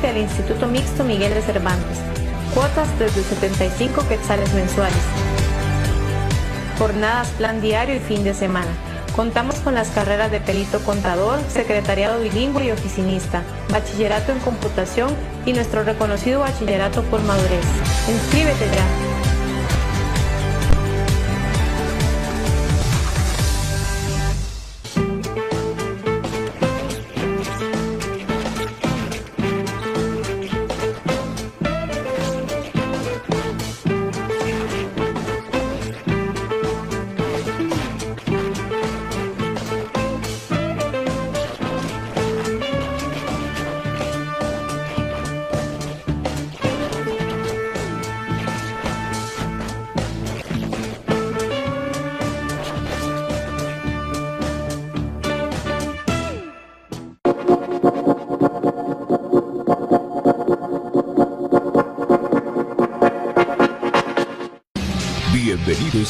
Inscríbete al Instituto Mixto Miguel de Cervantes. Cuotas desde 75 quetzales mensuales. Jornadas, plan diario y fin de semana. Contamos con las carreras de perito contador, secretariado bilingüe y oficinista, bachillerato en computación y nuestro reconocido bachillerato por madurez. Inscríbete ya.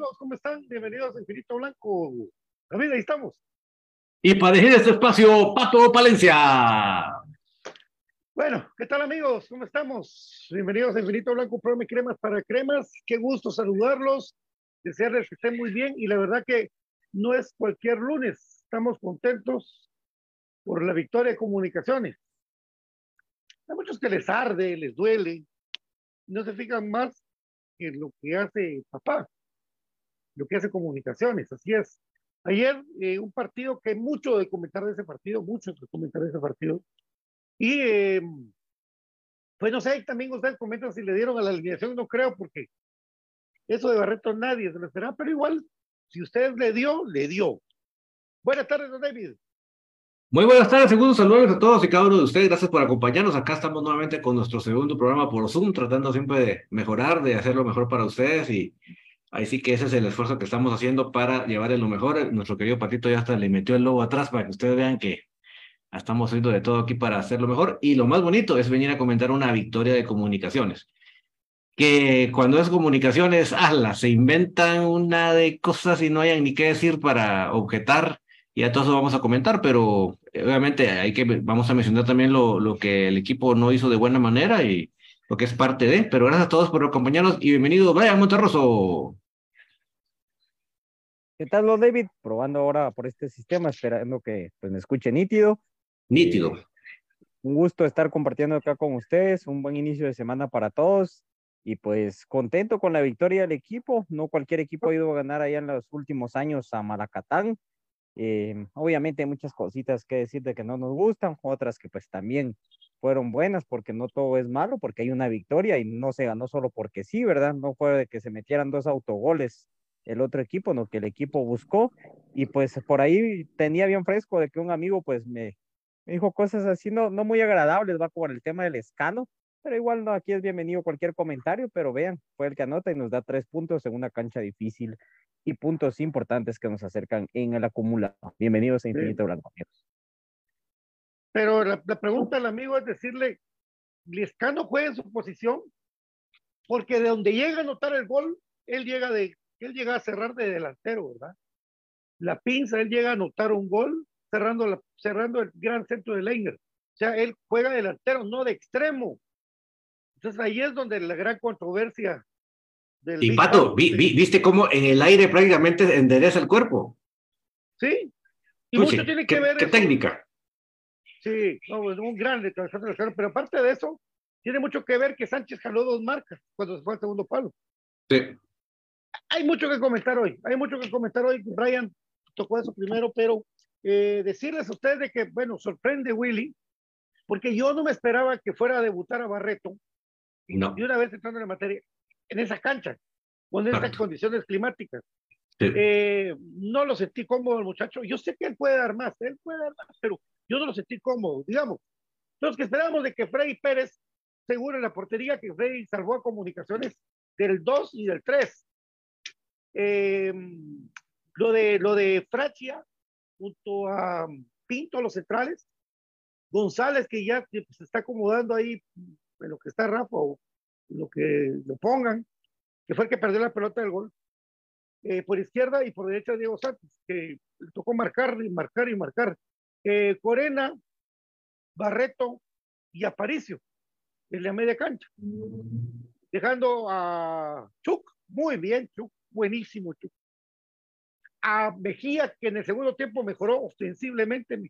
Amigos? ¿Cómo están? Bienvenidos a Infinito Blanco. David, ahí estamos. Y para dirigir este espacio, Pato Palencia. Bueno, ¿qué tal amigos? ¿Cómo estamos? Bienvenidos a Infinito Blanco, programa Cremas para Cremas. Qué gusto saludarlos, desearles que estén muy bien y la verdad que no es cualquier lunes. Estamos contentos por la victoria de comunicaciones. Hay muchos que les arde, les duele, no se fijan más en lo que hace papá lo que hace comunicaciones, así es. Ayer eh, un partido que mucho de comentar de ese partido, mucho de comentar de ese partido. Y eh, pues no sé, también ustedes comentan si le dieron a la alineación, no creo, porque eso de Barreto nadie se lo esperaba, pero igual, si ustedes le dio, le dio. Buenas tardes, don David. Muy buenas tardes, segundo saludos a todos y cada uno de ustedes. Gracias por acompañarnos. Acá estamos nuevamente con nuestro segundo programa por Zoom, tratando siempre de mejorar, de hacer lo mejor para ustedes y Ahí sí que ese es el esfuerzo que estamos haciendo para llevarle lo mejor. Nuestro querido Patito ya hasta le metió el lobo atrás para que ustedes vean que estamos haciendo de todo aquí para hacerlo mejor. Y lo más bonito es venir a comentar una victoria de comunicaciones. Que cuando es comunicaciones, ala, se inventan una de cosas y no hayan ni qué decir para objetar. Y a todo eso vamos a comentar, pero obviamente hay que, vamos a mencionar también lo, lo que el equipo no hizo de buena manera y lo que es parte de. Pero gracias a todos por acompañarnos y bienvenido, Brian Monterroso. ¿Qué tal, don David? Probando ahora por este sistema, esperando que pues, me escuche nítido. Nítido. Un gusto estar compartiendo acá con ustedes, un buen inicio de semana para todos y pues contento con la victoria del equipo. No cualquier equipo ha ido a ganar allá en los últimos años a Malacatán. Eh, obviamente hay muchas cositas que decir de que no nos gustan, otras que pues también fueron buenas porque no todo es malo, porque hay una victoria y no se ganó solo porque sí, ¿verdad? No fue de que se metieran dos autogoles el otro equipo, lo que el equipo buscó. Y pues por ahí tenía bien fresco de que un amigo pues me, dijo cosas así, no, no muy agradables, va por el tema del escano, pero igual no, aquí es bienvenido cualquier comentario, pero vean, fue el que anota y nos da tres puntos en una cancha difícil y puntos importantes que nos acercan en el acumulado. Bienvenidos a Infinito Blanco, Pero la, la, pregunta del amigo es decirle, Lescano juega en su posición, porque de donde llega a anotar el gol, él llega de él llega a cerrar de delantero, ¿verdad? La pinza, él llega a anotar un gol cerrando, la, cerrando el gran centro de Leiner. O sea, él juega delantero, no de extremo. Entonces ahí es donde la gran controversia. Del y Pato, ¿viste cómo en el aire prácticamente endereza el cuerpo? Sí. Y mucho tiene que ver. ¿Qué técnica? Sí, no, es un gran pero aparte de eso, tiene mucho que ver que Sánchez jaló dos marcas cuando se fue al segundo palo. Sí hay mucho que comentar hoy, hay mucho que comentar hoy. Brian tocó eso primero, pero eh, decirles a ustedes de que, bueno, sorprende Willy, porque yo no me esperaba que fuera a debutar a Barreto, no. y una vez entrando en la materia, en esa cancha, con esas condiciones climáticas. Eh, no lo sentí cómodo el muchacho. Yo sé que él puede dar más, él puede dar más, pero yo no lo sentí cómodo, digamos. Los que esperábamos de que Freddy Pérez seguro la portería, que Freddy salvó a comunicaciones del 2 y del 3. Eh, lo de lo de junto a Pinto los centrales González que ya se está acomodando ahí en lo que está Rafa o lo que lo pongan que fue el que perdió la pelota del gol eh, por izquierda y por derecha Diego Santos que tocó marcar y marcar y marcar eh, Corena Barreto y Aparicio en la media cancha dejando a Chuck muy bien Chuck buenísimo. A Mejía, que en el segundo tiempo mejoró ostensiblemente.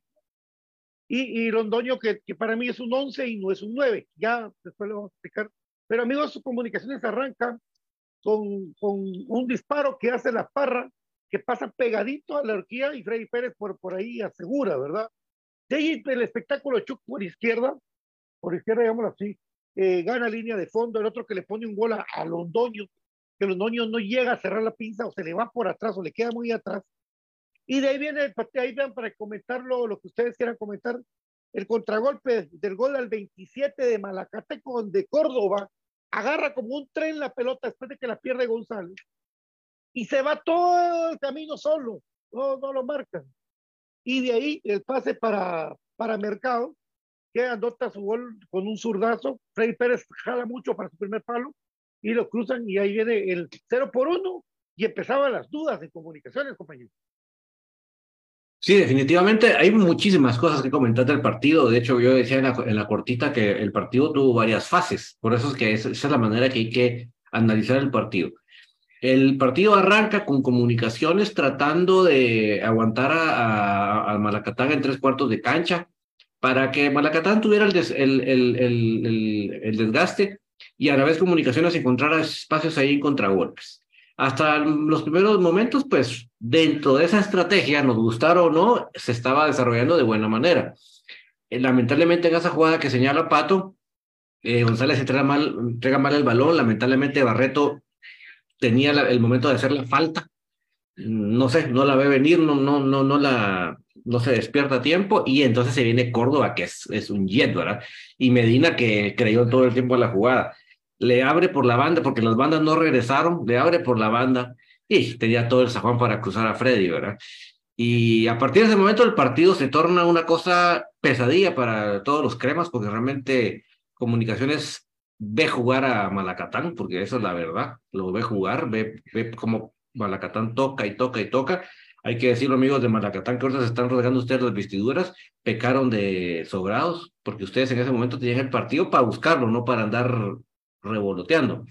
Y, y que, para mí es un 11 y no es un 9. Ya después lo vamos a explicar. Pero amigos, sus comunicaciones arrancan con, con un disparo que hace la parra, que pasa pegadito a la horquilla y Freddy Pérez por, por ahí asegura, ¿verdad? De ahí el espectáculo de Chuck por izquierda, por izquierda, digámoslo así, eh, gana línea de fondo, el otro que le pone un gol a, Londoño, que los noños no llega a cerrar la pinza o se le va por atrás o le queda muy atrás. Y de ahí viene, el ahí vean para comentarlo, lo que ustedes quieran comentar, el contragolpe del gol al 27 de Malacate con de Córdoba, agarra como un tren la pelota después de que la pierde González y se va todo el camino solo, no, no lo marcan. Y de ahí el pase para, para Mercado, que anota su gol con un zurdazo. Freddy Pérez jala mucho para su primer palo y lo cruzan y ahí viene el 0 por 1 y empezaban las dudas de comunicaciones, compañeros. Sí, definitivamente hay muchísimas cosas que comentar del partido. De hecho, yo decía en la, en la cortita que el partido tuvo varias fases. Por eso es que esa es la manera que hay que analizar el partido. El partido arranca con comunicaciones tratando de aguantar a, a, Malacatán en tres cuartos de cancha para que Malacatán tuviera el, desgaste y a la vez comunicaciones encontrara espacios ahí en contragolpes. Hasta los primeros momentos, pues dentro de esa estrategia, nos gustara o no, se estaba desarrollando de buena manera. Eh, lamentablemente en esa jugada que señala Pato, eh, González entrega mal, entrega mal el balón, lamentablemente Barreto tenía el momento de hacer la falta, no sé, no la ve venir, no, no, no, no la, no se despierta a tiempo y entonces se viene Córdoba, que es, un jet, ¿verdad? Y Medina, que creyó todo el tiempo en la jugada, le abre por la banda, porque las bandas no regresaron, le abre por la banda y tenía todo el sajón para cruzar a Freddy, ¿verdad? Y a partir de ese momento el partido se torna una cosa pesadilla para todos los cremas, porque realmente Comunicaciones ve jugar a Malacatán, porque eso es la verdad, lo ve jugar, ve, ve cómo Malacatán toca y toca y toca. Hay que decirlo, amigos de Malacatán, que ahorita se están rodeando ustedes las vestiduras, pecaron de sobrados, porque ustedes en ese momento tenían el partido para buscarlo, no para andar revoloteando.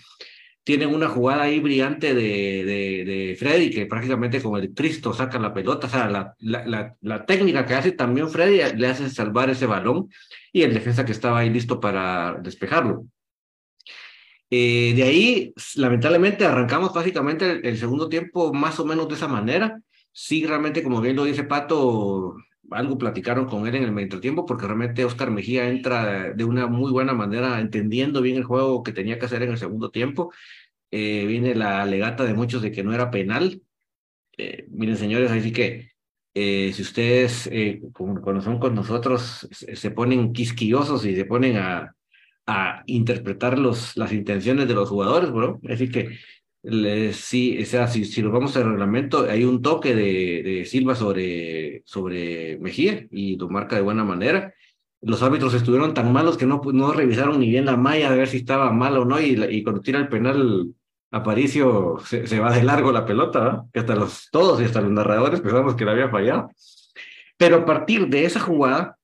Tienen una jugada ahí brillante de, de, Freddy, que prácticamente con el Cristo saca la pelota. O sea, la, la, la, técnica que hace también Freddy le hace salvar ese balón y el defensa que estaba ahí listo para despejarlo. Eh, de ahí, lamentablemente, arrancamos básicamente el, segundo tiempo más o menos de esa manera. Sí, realmente, como bien lo dice Pato, algo platicaron con él en el medio tiempo, porque realmente Oscar Mejía entra de una muy buena manera, entendiendo bien el juego que tenía que hacer en el segundo tiempo. Eh, viene la alegata de muchos de que no era penal. Eh, miren, señores, así que si ustedes, cuando son con nosotros, se ponen quisquillosos y se ponen a, a interpretar los, las intenciones de los jugadores, bro. Así que sí, o sea, si, si nos vamos al reglamento, hay un toque de, de Silva sobre, sobre Mejía y lo marca de buena manera. Los árbitros estuvieron tan malos que no, no revisaron ni bien la malla de ver si estaba mal o no, y, y cuando tira el penal Aparicio se, se, va de largo la pelota, que hasta los todos y hasta los narradores pensamos que la había fallado. Pero a partir de esa jugada,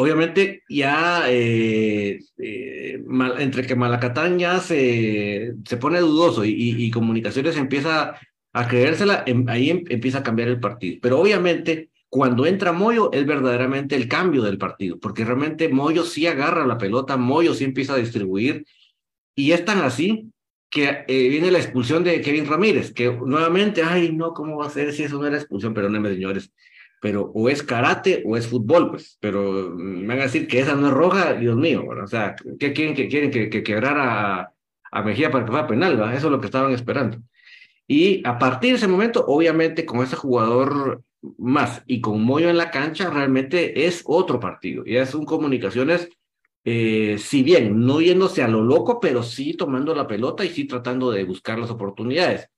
obviamente ya eh, eh, entre que Malacatán ya se, se pone dudoso y, Comunicaciones empieza a creérsela, em, ahí em, empieza a cambiar el partido. Pero obviamente cuando entra Moyo es verdaderamente el cambio del partido, porque realmente Moyo sí agarra la pelota, Moyo sí empieza a distribuir y es tan así que eh, viene la expulsión de Kevin Ramírez, que nuevamente, ay, no, ¿cómo va a ser si eso no era expulsión? Perdónenme, señores, pero o es karate o es fútbol, pues, pero me van a decir que esa no es roja, Dios mío, o sea, ¿qué quieren que quieren que, que quebrara a, Mejía para que fuera penal? Eso es lo que estaban esperando. Y a partir de ese momento, obviamente, con ese jugador más y con Moyo en la cancha, realmente es otro partido. Y es un comunicaciones eh, si bien no yéndose a lo loco, pero sí tomando la pelota y sí tratando de buscar las oportunidades.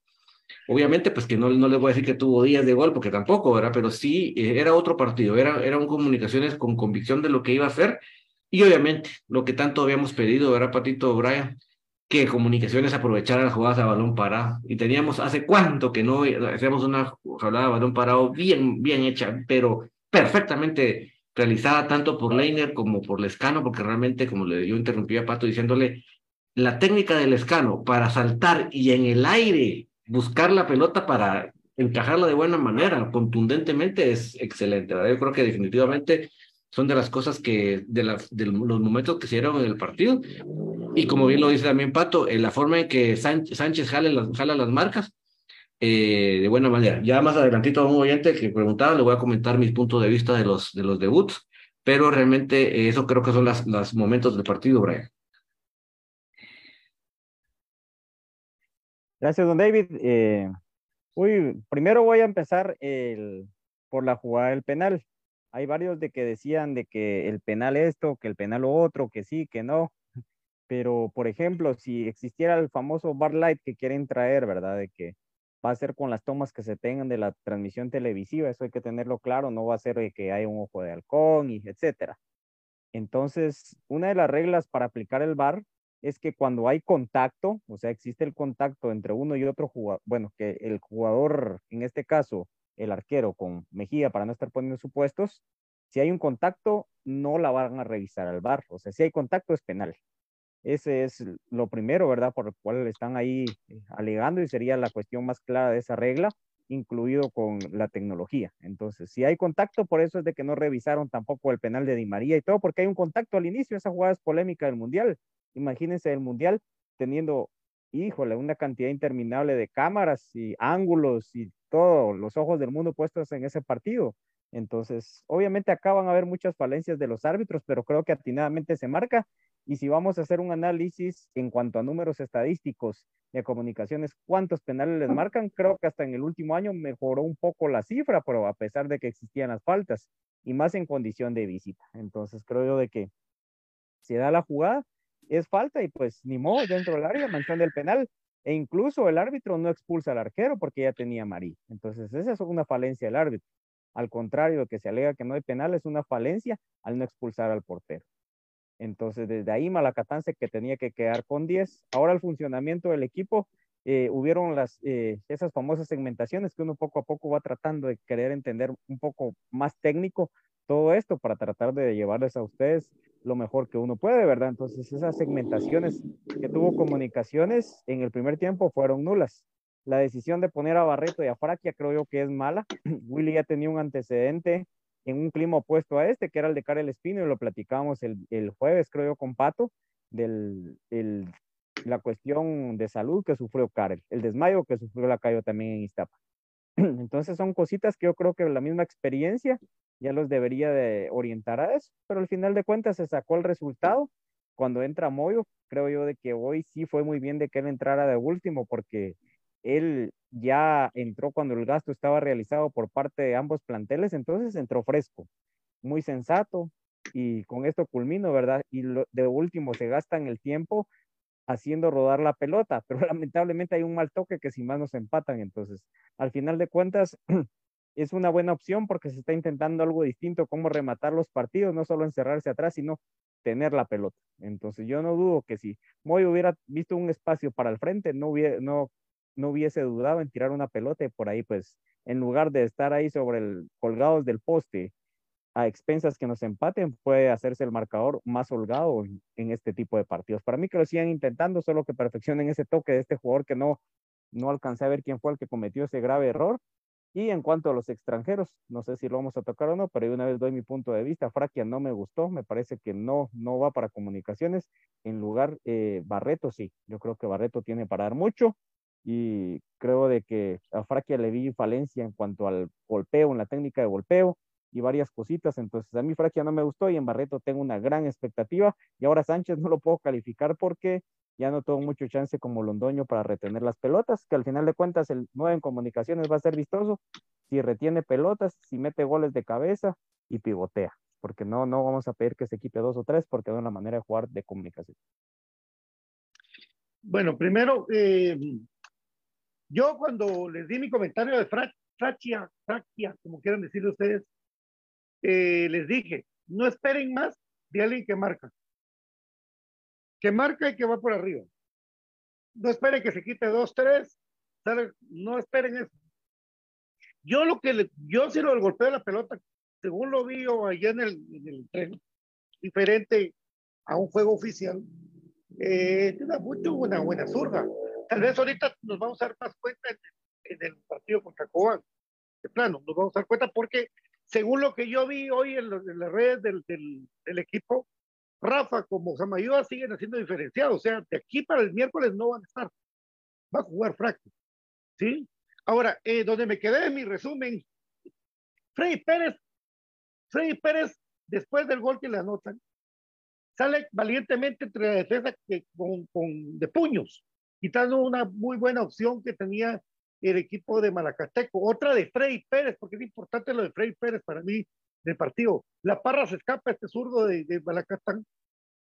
Obviamente, pues que no, no les voy a decir que tuvo días de gol, porque tampoco, ¿verdad? Pero sí eh, era otro partido, era, era un comunicaciones con convicción de lo que iba a hacer. Y obviamente, lo que tanto habíamos pedido, ¿verdad, Patito Brian? Que comunicaciones aprovechara las jugadas a balón parado. Y teníamos, ¿hace cuánto que no hacíamos una jugada a balón parado bien, bien hecha, pero perfectamente realizada tanto por Leiner como por Lescano, porque realmente, como le yo interrumpí a Pato diciéndole, la técnica del Lescano para saltar y en el aire buscar la pelota para encajarla de buena manera, contundentemente, es excelente. Yo creo que definitivamente son de las cosas que, de, la, de los momentos que se dieron en el partido. Y como bien lo dice también Pato, en la forma en que Sánchez jala las, jala las marcas, eh, de buena manera. Ya más adelantito a un oyente que preguntaba, le voy a comentar mis puntos de vista de los, de los debuts, pero realmente eh, eso creo que son los las momentos del partido, Brian. Gracias, don David. Eh, uy, primero voy a empezar el, por la jugada del penal. Hay varios de que decían de que el penal esto, que el penal lo otro, que sí, que no. Pero, por ejemplo, si existiera el famoso bar light que quieren traer, ¿verdad? De que va a ser con las tomas que se tengan de la transmisión televisiva, eso hay que tenerlo claro, no va a ser que haya un ojo de halcón y etcétera. Entonces, una de las reglas para aplicar el VAR es que cuando hay contacto, o sea, existe el contacto entre uno y otro jugador, bueno, que el jugador, en este caso, el arquero con Mejía, para no estar poniendo supuestos, si hay un contacto, no la van a revisar al bar. O sea, si hay contacto, es penal. Ese es lo primero, ¿verdad? Por el cual están ahí eh, alegando y sería la cuestión más clara de esa regla, incluido con la tecnología. Entonces, si hay contacto, por eso es de que no revisaron tampoco el penal de Di María y todo, porque hay un contacto al inicio, esa jugada es polémica del Mundial. Imagínense el Mundial teniendo, híjole, una cantidad interminable de cámaras y ángulos y todos los ojos del mundo puestos en ese partido. Entonces, obviamente acá van a haber muchas falencias de los árbitros, pero creo que atinadamente se marca. Y si vamos a hacer un análisis en cuanto a números estadísticos de comunicaciones, cuántos penales les marcan, creo que hasta en el último año mejoró un poco la cifra, pero a pesar de que existían las faltas y más en condición de visita. Entonces, creo yo de que se da la jugada, es falta y pues ni modo dentro del área, manchón del penal. E incluso el árbitro no expulsa al arquero porque ya tenía Marí. Entonces, esa es una falencia del árbitro. Al contrario, que se alega que no hay penal, es una falencia al no expulsar al portero. Entonces, desde ahí Malacatán se que tenía que quedar con 10. Ahora el funcionamiento del equipo, eh, hubieron las, eh, esas famosas segmentaciones que uno poco a poco va tratando de querer entender un poco más técnico todo esto para tratar de llevarles a ustedes lo mejor que uno puede, ¿verdad? Entonces, esas segmentaciones que tuvo comunicaciones en el primer tiempo fueron nulas. La decisión de poner a Barreto y a Fraquia creo yo que es mala. Willy ya tenía un antecedente en un clima opuesto a este, que era el de Karel Espino, y lo platicábamos el, el jueves, creo yo, con Pato, del el, la cuestión de salud que sufrió Karel, el desmayo que sufrió la Cayo también en Iztapa. Entonces son cositas que yo creo que la misma experiencia ya los debería de orientar a eso, pero al final de cuentas se sacó el resultado. Cuando entra Moyo, creo yo de que hoy sí fue muy bien de que él entrara de último, porque él ya entró cuando el gasto estaba realizado por parte de ambos planteles, entonces entró fresco, muy sensato, y con esto culmino, ¿verdad? Y de último se gastan el tiempo haciendo rodar la pelota, pero lamentablemente hay un mal toque que sin más nos empatan, entonces al final de cuentas es una buena opción porque se está intentando algo distinto, cómo rematar los partidos, no solo encerrarse atrás, sino tener la pelota. Entonces yo no dudo que si Moy hubiera visto un espacio para el frente, no, no, no hubiese dudado en tirar una pelota y por ahí pues en lugar de estar ahí sobre el colgados del poste a expensas que nos empaten, puede hacerse el marcador más holgado en, este tipo de partidos. Para mí que lo sigan intentando, solo que perfeccionen ese toque de este jugador que no, no alcancé a ver quién fue el que cometió ese grave error y en cuanto a los extranjeros, no sé si lo vamos a tocar o no, pero una vez doy mi punto de vista. Fraquia no me gustó, me parece que no, no va para comunicaciones. En lugar, eh, Barreto sí, yo creo que Barreto tiene para dar mucho y creo de que a Fraquia le vi falencia en cuanto al golpeo, en la técnica de golpeo y varias cositas. Entonces a mí Fraquia no me gustó y en Barreto tengo una gran expectativa y ahora Sánchez no lo puedo calificar porque ya no tuvo mucho chance como Londoño para retener las pelotas, que al final de cuentas el 9 en comunicaciones va a ser vistoso si retiene pelotas, si mete goles de cabeza y pivotea, porque no, no vamos a pedir que se quite dos o tres porque no es la manera de jugar de comunicación. Bueno, primero, eh, yo cuando les di mi comentario de Frachia, Frachia, como quieran decirlo ustedes, eh, les dije, no esperen más de alguien que marca que marca y que va por arriba. No esperen que se quite dos, tres, no esperen eso. Yo lo que le, yo si lo golpeo la pelota, según lo vi allá en el, en el tren, diferente a un juego oficial, eh, tiene una, buena zurda. Tal vez ahorita nos vamos a dar más cuenta en, el partido contra Cobán. De plano, nos vamos a dar cuenta porque según lo que yo vi hoy en, las redes del, equipo, Rafa como Samayoa siguen haciendo diferenciados. O sea, de aquí para el miércoles no van a estar. Va a jugar Fracto. ¿Sí? Ahora, eh, donde me quedé en mi resumen, Freddy Pérez, Freddy Pérez, después del gol que le anotan, sale valientemente entre la defensa que, con, con, de puños, quitando una muy buena opción que tenía el equipo de Malacateco. Otra de Freddy Pérez, porque es importante lo de Freddy Pérez para mí del partido. La Parra se escapa este zurdo de, de Balacatán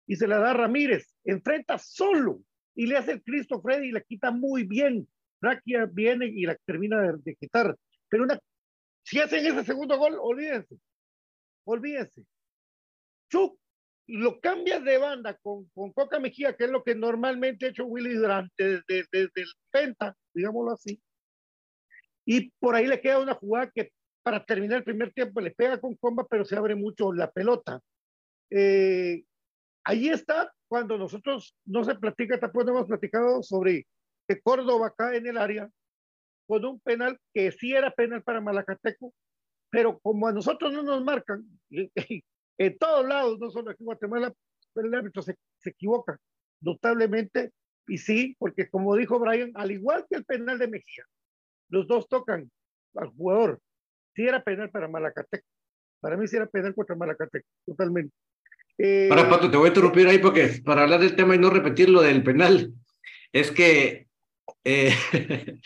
y se la da Ramírez. Enfrenta solo y le hace el Cristo Freddy y la quita muy bien. Raquia viene y la termina de, quitar. Pero una, si hacen ese segundo gol, olvídense. Olvídense. Chuck lo cambias de banda con, con Coca Mejía, que es lo que normalmente ha hecho Willy durante desde el Penta, digámoslo así. Y por ahí le queda una jugada que para terminar el primer tiempo le pega con comba, pero se abre mucho la pelota. Eh, ahí está cuando nosotros no se platica, tampoco hemos platicado sobre que Córdoba cae en el área con un penal que sí era penal para Malacateco, pero como a nosotros no nos marcan, en todos lados, no solo aquí en Guatemala, el árbitro se, se equivoca notablemente, y sí, porque como dijo Brian, al igual que el penal de Mejía, los dos tocan al jugador. Sí era penal para Malacateco. Para mí sí era penal contra Malacateco, totalmente. Eh, para Pato, te voy a interrumpir ahí porque para hablar del tema y no repetir lo del penal, es que, eh,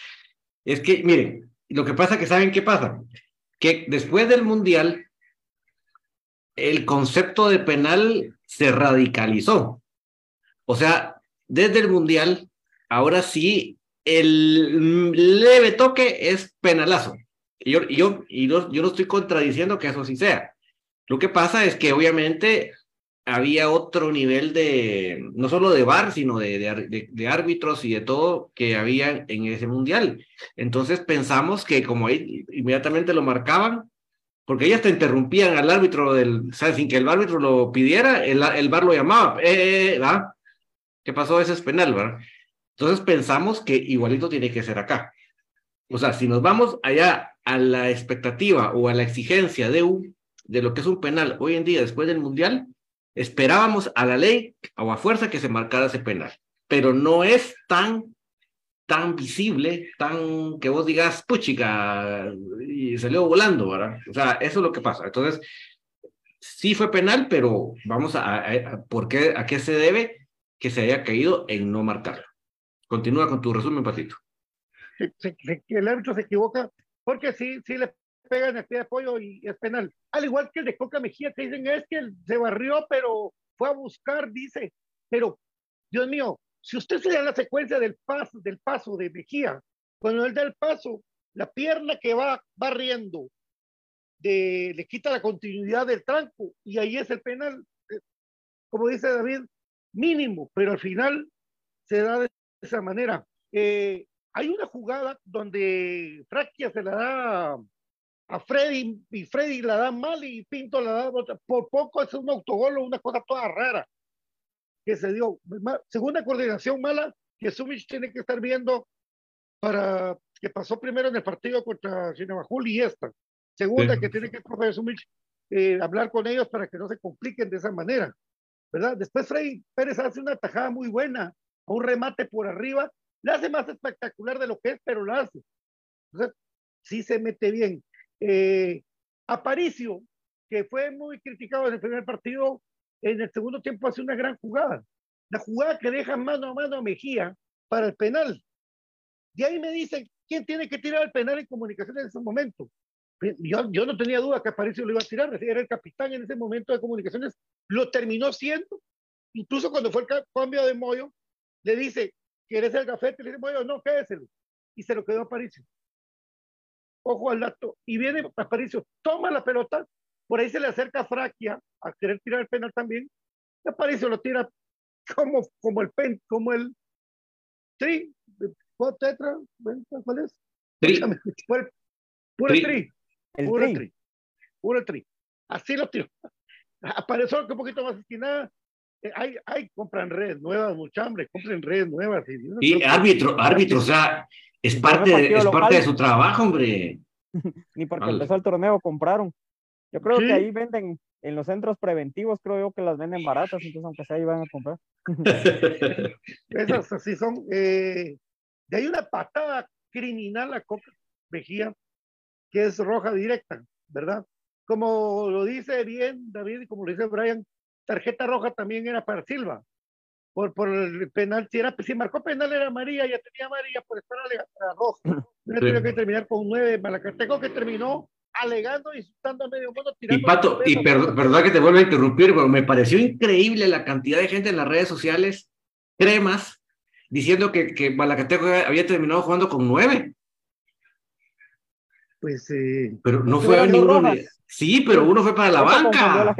es que, miren, lo que pasa que saben qué pasa, que después del Mundial, el concepto de penal se radicalizó. O sea, desde el Mundial, ahora sí, el leve toque es penalazo. Y yo, yo, y yo, no estoy contradiciendo que eso sí sea. Lo que pasa es que obviamente había otro nivel de, no solo de bar, sino de, de, árbitros y de todo que había en ese mundial. Entonces pensamos que como ahí inmediatamente lo marcaban, porque ellas te interrumpían al árbitro del, ¿sabes? sin que el árbitro lo pidiera, el, el bar lo llamaba, eh, eh ¿va? ¿Qué pasó? Ese es penal, ¿verdad? Entonces pensamos que igualito tiene que ser acá. O sea, si nos vamos allá a la expectativa o a la exigencia de, un, de lo que es un penal hoy en día después del mundial, esperábamos a la ley o a fuerza que se marcara ese penal, pero no es tan tan visible, tan que vos digas, puchica, y salió volando, ¿verdad? O sea, eso es lo que pasa. Entonces, sí fue penal, pero vamos a, a, ¿por qué, a qué se debe que se haya caído en no marcarlo. Continúa con tu resumen, Patito. el árbitro se equivoca porque sí, sí le pega en el pie de apoyo y es penal. Al igual que el de Coca Mejía, que dicen es que se barrió, pero fue a buscar, dice. Pero, Dios mío, si usted se da la secuencia del paso, del paso de Mejía, cuando él da el paso, la pierna que va barriendo le quita la continuidad del tranco y ahí es el penal. Como dice David, mínimo, pero al final se da de esa manera. Eh, hay una jugada donde Fraquia se la da a Freddy y Freddy la da mal y Pinto la da por poco es un autogol o una cosa toda rara que se dio. Segunda coordinación mala que Sumich tiene que estar viendo para que pasó primero en el partido contra Chinabajul y esta. Segunda que tiene que el Sumich eh, hablar con ellos para que no se compliquen de esa manera. ¿verdad? Después Freddy Pérez hace una tajada muy buena, un remate por arriba, le hace más espectacular de lo que es, pero lo hace. Entonces, sí se mete bien. Eh, Aparicio, que fue muy criticado en el primer partido, en el segundo tiempo hace una gran jugada. La jugada que deja mano a mano a Mejía para el penal. De ahí me dicen, ¿quién tiene que tirar el penal en comunicación en ese momento? Yo, yo no tenía duda que Aparicio lo iba a tirar, era el capitán en ese momento de comunicaciones, lo terminó siendo. Incluso cuando fue el cambio de Moyo, le dice, ¿quieres el gafete? Le dice Moyo, no, quédeselo. Y se lo quedó a Aparicio. Ojo al dato. Y viene Aparicio, toma la pelota, por ahí se le acerca a Fraquia a querer tirar el penal también. Y Aparicio lo tira como, como el pen, como el tri, tetra, ¿cuál es? Tri. Puro tri. El puro tri. Puro tri. Así lo tiro. Apareció que un poquito más esquinada. Eh, hay, hay, compran redes nuevas, mucha hambre, compren redes nuevas. Y, árbitro, árbitro, o sea, es parte, de, es parte de su trabajo, hombre. Ni porque empezó el torneo compraron. Yo creo que ahí venden, en los centros preventivos, creo yo que las venden baratas, entonces aunque sea ahí van a comprar. Esas así son. Eh, de ahí una patada criminal a Coca Mejía que es roja directa, ¿verdad? Como lo dice bien David y como lo dice Brian, tarjeta roja también era para Silva, por, por el penal, si, era, si marcó penal era María, ya tenía María por estar alegando roja. No tenía que terminar con nueve, Malacateco que terminó alegando, insultando a medio mundo. Y Pato, y perdón que te vuelva a interrumpir, pero me pareció increíble la cantidad de gente en las redes sociales, cremas, diciendo que, que Malacateco había terminado jugando con nueve pues... Eh, pero no fue ninguno... Sí, pero uno fue para la banca.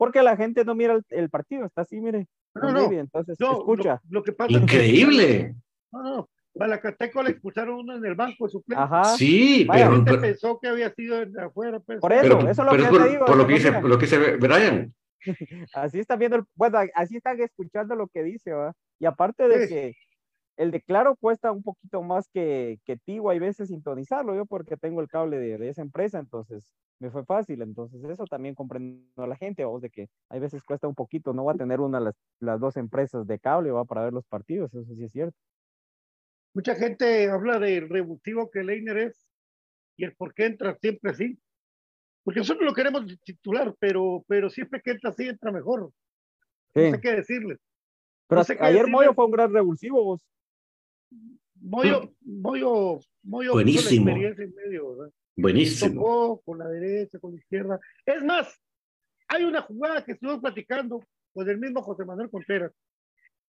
Porque la gente no mira el, partido, está así, mire. No, no, entonces escucha. Lo, que pasa Increíble. no, no, Malacateco le expulsaron uno en el banco de suplente. Ajá. Sí, pero, pensó que había sido de afuera. Pues. Por eso, eso es lo que por, digo. Por lo que dice, lo que dice Brian. así está viendo, bueno, así están escuchando lo que dice, ¿va? Y aparte de que el de Claro cuesta un poquito más que, que Tigo, hay veces sintonizarlo, yo porque tengo el cable de, esa empresa, entonces me fue fácil, entonces eso también comprendo a la gente, vos, de que hay veces cuesta un poquito, no va a tener una de las, las dos empresas de cable, va para ver los partidos, eso sí es cierto. Mucha gente habla del revulsivo que Leiner es y el por qué entra siempre así. Porque nosotros lo queremos titular, pero, pero siempre que entra así entra mejor. No sé qué decirle. Pero ayer Moyo fue un gran revulsivo, vos. Moyo, Moyo, Moyo Buenísimo. en medio, Buenísimo. Tocó con la derecha, con la izquierda. Es más, hay una jugada que estuvimos platicando con el mismo José Manuel Contreras,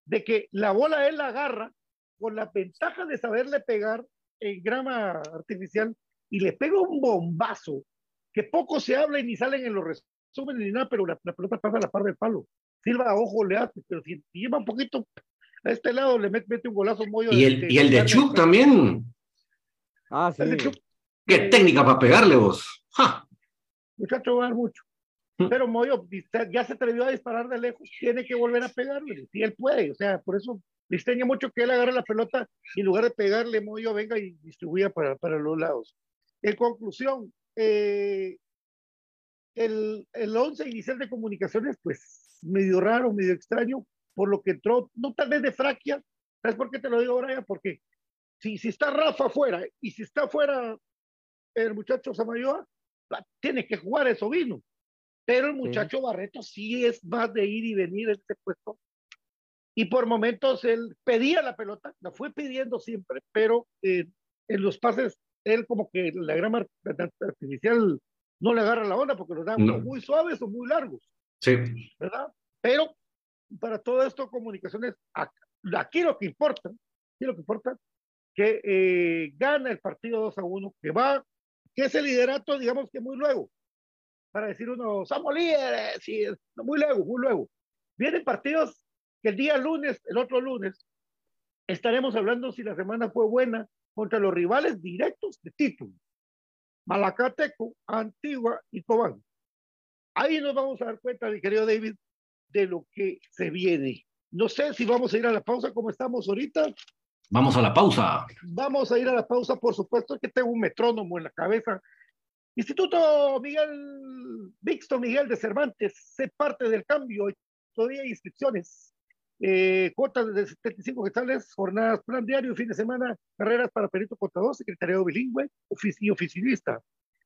de que la bola él la agarra con la ventaja de saberle pegar en grama artificial y le pega un bombazo que poco se habla y ni salen en los resúmenes ni nada, pero la, pelota pasa a la par del palo. Silva, ojo, le hace, pero si lleva un poquito a este lado, le mete, un golazo muy... Y el, y el de Chuck también. Ah, sí. ¿Qué técnica para pegarle vos? ¡Ja! Muchacho va a dar mucho. Mm. Pero Moyo ya se atrevió a disparar de lejos, tiene que volver a pegarle, si él puede, o sea, por eso diseña mucho que él agarre la pelota y en lugar de pegarle, Moyo venga y distribuya para, para los lados. En conclusión, eh, el, el once inicial de comunicaciones, pues medio raro, medio extraño, por lo que entró, no tal vez de fraquia, ¿sabes por qué te lo digo, Brian? Porque si, si está Rafa afuera y si está afuera el muchacho Samayoa, tiene que jugar eso vino. Pero el muchacho Barreto sí es más de ir y venir en este puesto. Y por momentos él pedía la pelota, la fue pidiendo siempre, pero eh, en los pases, él como que la grama artificial no le agarra la onda porque los da muy suaves o muy largos. Sí. ¿Verdad? Pero para todo esto, comunicaciones, aquí lo que importa, aquí lo que importa, que eh, gana el partido 2 a 1, que va, que ese liderato, digamos que muy luego, para decir uno, somos líderes, sí, muy luego, muy luego. Vienen partidos que el día lunes, el otro lunes, estaremos hablando si la semana fue buena contra los rivales directos de título. Malacateco, Antigua y Cobán. Ahí nos vamos a dar cuenta, mi querido David, de lo que se viene. No sé si vamos a ir a la pausa como estamos ahorita. Vamos a la pausa. Vamos a ir a la pausa, por supuesto, que tengo un metrónomo en la cabeza. Instituto Miguel, Vixto Miguel de Cervantes, sé parte del cambio. Todavía hay inscripciones. Eh, cuotas de 75 quetzales, jornadas plan diario, fin de semana, carreras para perito contador, secretariado bilingüe y oficinista,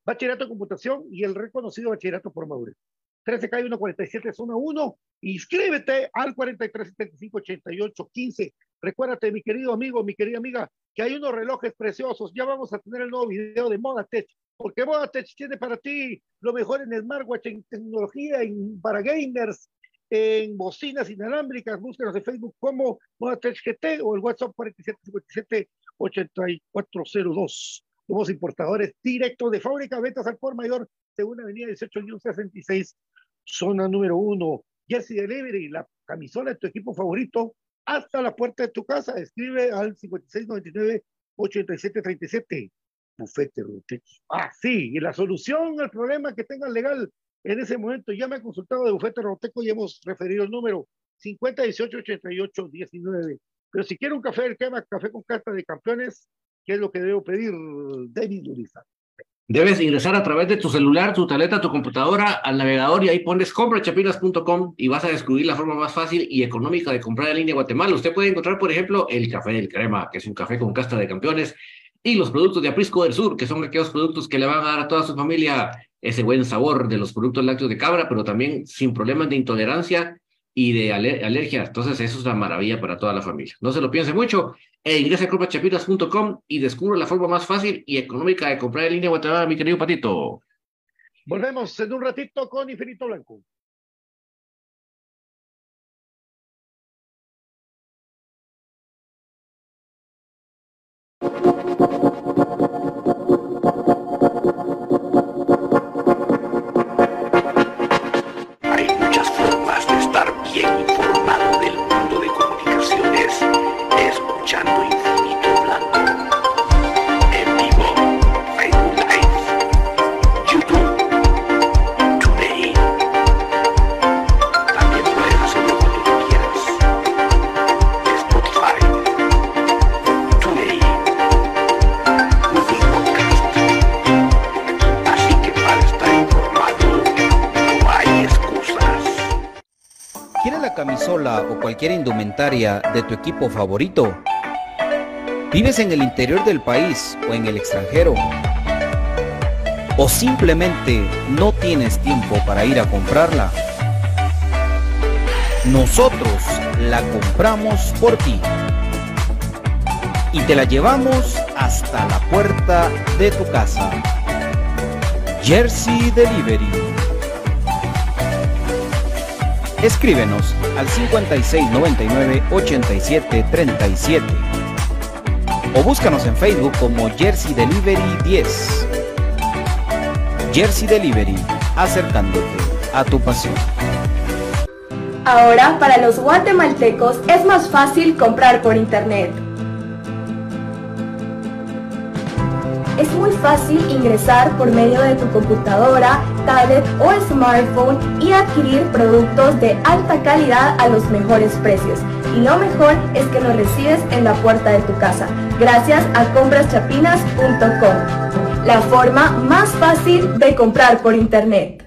bachillerato en computación y el reconocido bachillerato por madurez. 13K 147 zona 1. Inscríbete al 43 75 88 15. Recuérdate, mi querido amigo, mi querida amiga, que hay unos relojes preciosos. Ya vamos a tener el nuevo video de Modatech, porque Modatech tiene para ti lo mejor en smartwatch, en tecnología, en, para gamers, en bocinas inalámbricas. Búsquenos en Facebook como Modatech GT o el WhatsApp 4757 8402. Somos importadores directos de fábrica, ventas al por mayor, según Avenida 18 66 zona número uno, Jersey Delivery, la camisola de tu equipo favorito, hasta la puerta de tu casa. Escribe al 5699-8737. Bufete Roteco. Ah, sí, y la solución al problema que tengan legal en ese momento, ya me han consultado de Bufete Roteco y hemos referido el número 50188819. Pero si quiere un café el quema, café con carta de campeones, ¿qué es lo que debo pedir, David Uriza? Debes ingresar a través de tu celular, tu tableta, tu computadora al navegador y ahí pones comprachapinas.com y vas a descubrir la forma más fácil y económica de comprar en línea Guatemala. Usted puede encontrar, por ejemplo, el café del crema, que es un café con casta de campeones, y los productos de Aprisco del Sur, que son aquellos productos que le van a dar a toda su familia ese buen sabor de los productos lácteos de cabra, pero también sin problemas de intolerancia y de alergia. Entonces, eso es una maravilla para toda la familia. No se lo piense mucho e ingresa a clubachapitas.com y descubre la forma más fácil y económica de comprar en línea Guatemala, mi querido Patito. Volvemos en un ratito con Infinito Blanco. escuchando Infinito Blanco. En vivo, Facebook Live, YouTube, TuneIn. También puedes hacerlo cuando tú quieras. Spotify, TuneIn, Google Podcast. Así que para estar informado, no hay excusas. ¿Quieres la camisola o cualquier indumentaria de tu equipo favorito? ¿Vives en el interior del país o en el extranjero? ¿O simplemente no tienes tiempo para ir a comprarla? Nosotros la compramos por ti y te la llevamos hasta la puerta de tu casa. Jersey Delivery. Escríbenos al 5699-8737 o búscanos en Facebook como Jersey Delivery 10. Jersey Delivery, acercándote a tu pasión. Ahora, para los guatemaltecos es más fácil comprar por internet. Es muy fácil ingresar por medio de tu computadora, tablet o smartphone y adquirir productos de alta calidad a los mejores precios. Y lo mejor es que los recibes en la puerta de tu casa, gracias a compraschapinas.com, la forma más fácil de comprar por internet.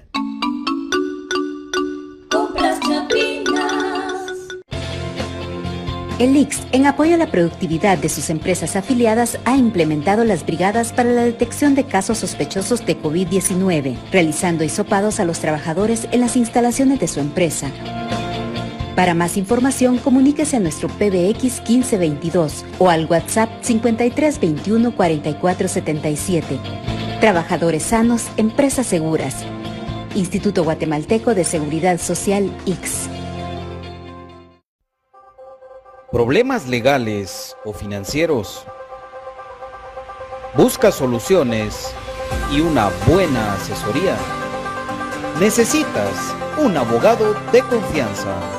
El IX, en apoyo a la productividad de sus empresas afiliadas, ha implementado las brigadas para la detección de casos sospechosos de COVID-19, realizando hisopados a los trabajadores en las instalaciones de su empresa. Para más información, comuníquese a nuestro PBX 1522 o al WhatsApp 5321 4477. Trabajadores sanos, empresas seguras. Instituto Guatemalteco de Seguridad Social, IX. problemas legales o financieros. Busca soluciones y una buena asesoría. Necesitas un abogado de confianza.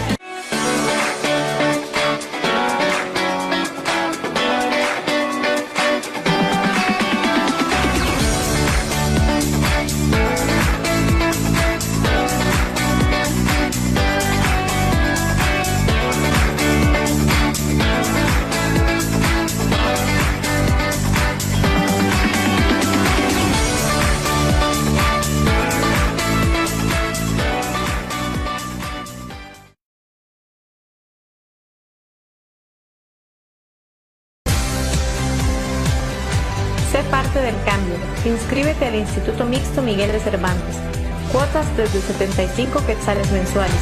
Cuotas desde 75 quetzales mensuales.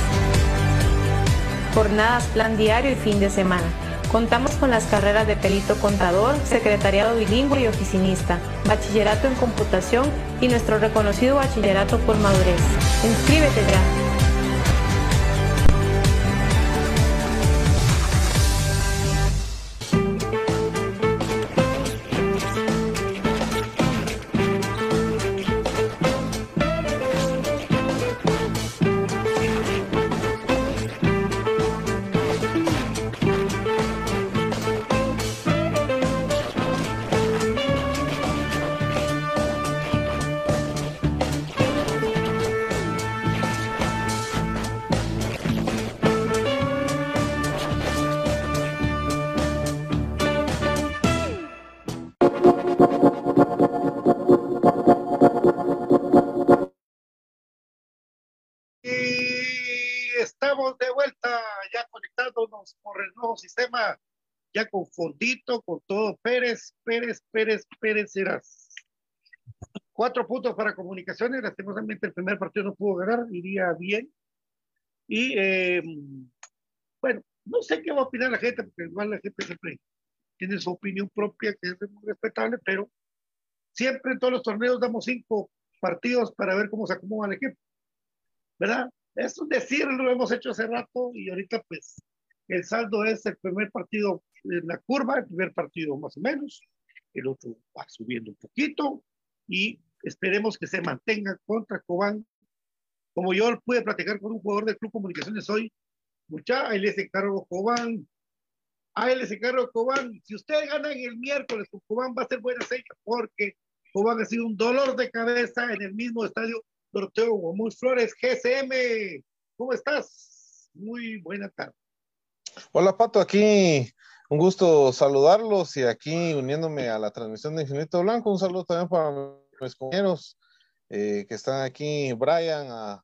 Jornadas, plan diario y fin de semana. Contamos con las carreras de perito contador, secretariado bilingüe y oficinista, bachillerato en computación y nuestro reconocido bachillerato por madurez. Inscríbete ya. Ya con Fondito, con todo Pérez, Pérez, Pérez, Pérez Eras. Cuatro puntos para comunicaciones, lastimosamente el primer partido no pudo ganar, iría bien. Y eh, bueno, no sé qué va a opinar la gente, porque igual la gente siempre tiene su opinión propia, que es muy respetable, pero siempre en todos los torneos damos cinco partidos para ver cómo se acomoda el equipo. ¿Verdad? Es un decir, lo hemos hecho hace rato y ahorita pues el saldo es el primer partido en la curva, el primer partido más o menos, el otro va subiendo un poquito y esperemos que se mantenga contra Cobán. Como yo pude platicar con un jugador del Club Comunicaciones hoy, mucha, ahí les encargo Cobán, ALC Carro Cobán. Si ustedes ganan el miércoles con Cobán, va a ser buena seña porque Cobán ha sido un dolor de cabeza en el mismo estadio Doroteo Guamus Flores, GCM. ¿Cómo estás? Muy buena tarde. Hola, Pato, aquí un gusto saludarlos y aquí uniéndome a la transmisión de Infinito Blanco. Un saludo también para mis compañeros eh, que están aquí, Brian, a,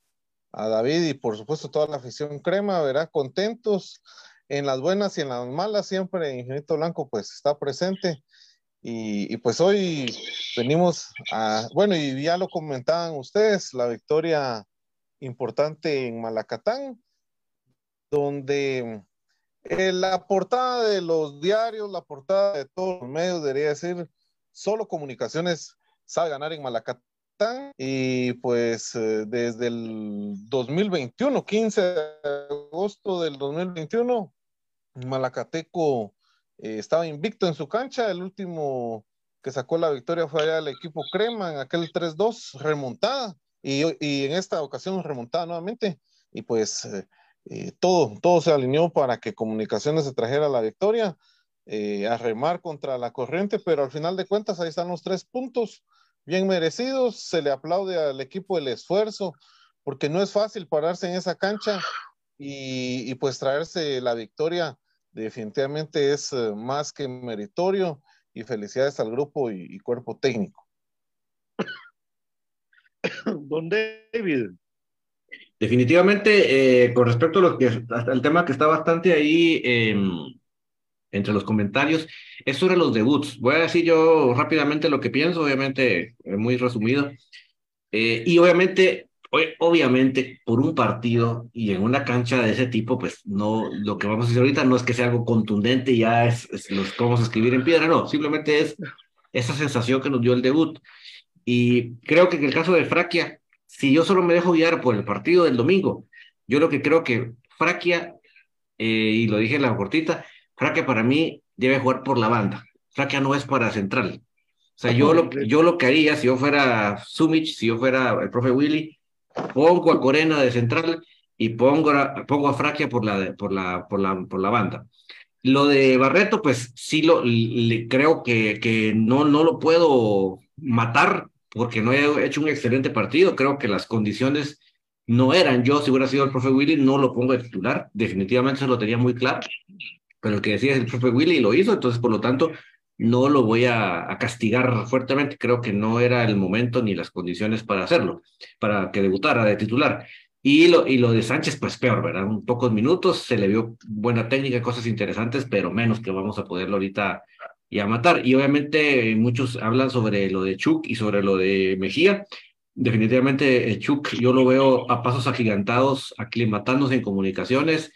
a, David y por supuesto toda la afición crema, verá, contentos en las buenas y en las malas, siempre Infinito Blanco pues está presente. Y, y, pues hoy venimos a, bueno, y ya lo comentaban ustedes, la victoria importante en Malacatán, donde eh, la portada de los diarios, la portada de todos los medios debería decir, solo comunicaciones sabe ganar en Malacatán y pues eh, desde el 2021, 15 de agosto del 2021, Malacateco eh, estaba invicto en su cancha, el último que sacó la victoria fue allá el equipo Crema en aquel 3-2 remontada y, y, en esta ocasión remontada nuevamente. Y pues eh, todo, todo se alineó para que Comunicaciones se trajera la victoria, eh, a remar contra la corriente, pero al final de cuentas ahí están los tres puntos bien merecidos, se le aplaude al equipo el esfuerzo, porque no es fácil pararse en esa cancha y, y pues traerse la victoria definitivamente es eh, más que meritorio y felicidades al grupo y, y cuerpo técnico. Don David, Definitivamente, eh, con respecto a lo que, al tema que está bastante ahí eh, entre los comentarios, es sobre los debuts. Voy a decir yo rápidamente lo que pienso, obviamente eh, muy resumido. Eh, y obviamente, obviamente, por un partido y en una cancha de ese tipo, pues no, lo que vamos a decir ahorita no es que sea algo contundente ya es, es los que vamos a escribir en piedra, no, simplemente es esa sensación que nos dio el debut. Y creo que en el caso de Fraquia, si yo solo me dejo guiar por el partido del domingo, yo lo que creo que Fraquia, eh, y lo dije en la cortita, Fraquia para mí debe jugar por la banda. Fraquia no es para central. O sea, yo lo, yo lo que haría, si yo fuera Sumich, si yo fuera el profe Willy, pongo a Corena de central y pongo a, pongo a Fraquia por la, por, la, por, la, por la banda. Lo de Barreto, pues sí lo le, creo que, que no, no lo puedo matar porque no he hecho un excelente partido. Creo que las condiciones no eran. Yo, si hubiera sido el profe Willy, no lo pongo de titular. Definitivamente se lo tenía muy claro. Pero el que decía es el profe Willy y lo hizo. Entonces, por lo tanto, no lo voy a, a, castigar fuertemente. Creo que no era el momento ni las condiciones para hacerlo, para que debutara de titular. Y lo, y lo de Sánchez, pues peor, ¿verdad? Un pocos minutos, se le vio buena técnica, cosas interesantes, pero menos que vamos a poderlo ahorita y a matar. Y obviamente muchos hablan sobre lo de Chuk y sobre lo de Mejía. Definitivamente eh, Chuk yo lo veo a pasos agigantados, aclimatándose en comunicaciones.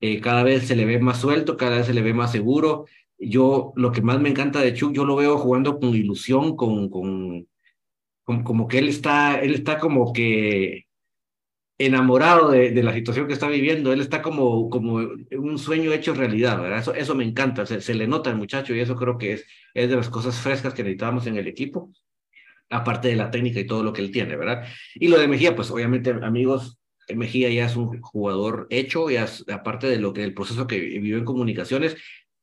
Eh, cada vez se le ve más suelto, cada vez se le ve más seguro. Yo lo que más me encanta de Chuk, yo lo veo jugando con ilusión, con, con, con como que él está, él está como que enamorado de, de, la situación que está viviendo, él está como, como un sueño hecho realidad, ¿verdad? Eso, eso me encanta, se, se, le nota al muchacho y eso creo que es, es de las cosas frescas que necesitamos en el equipo, aparte de la técnica y todo lo que él tiene, ¿verdad? Y lo de Mejía, pues obviamente, amigos, Mejía ya es un jugador hecho, ya es, aparte de lo que el proceso que vivió en comunicaciones,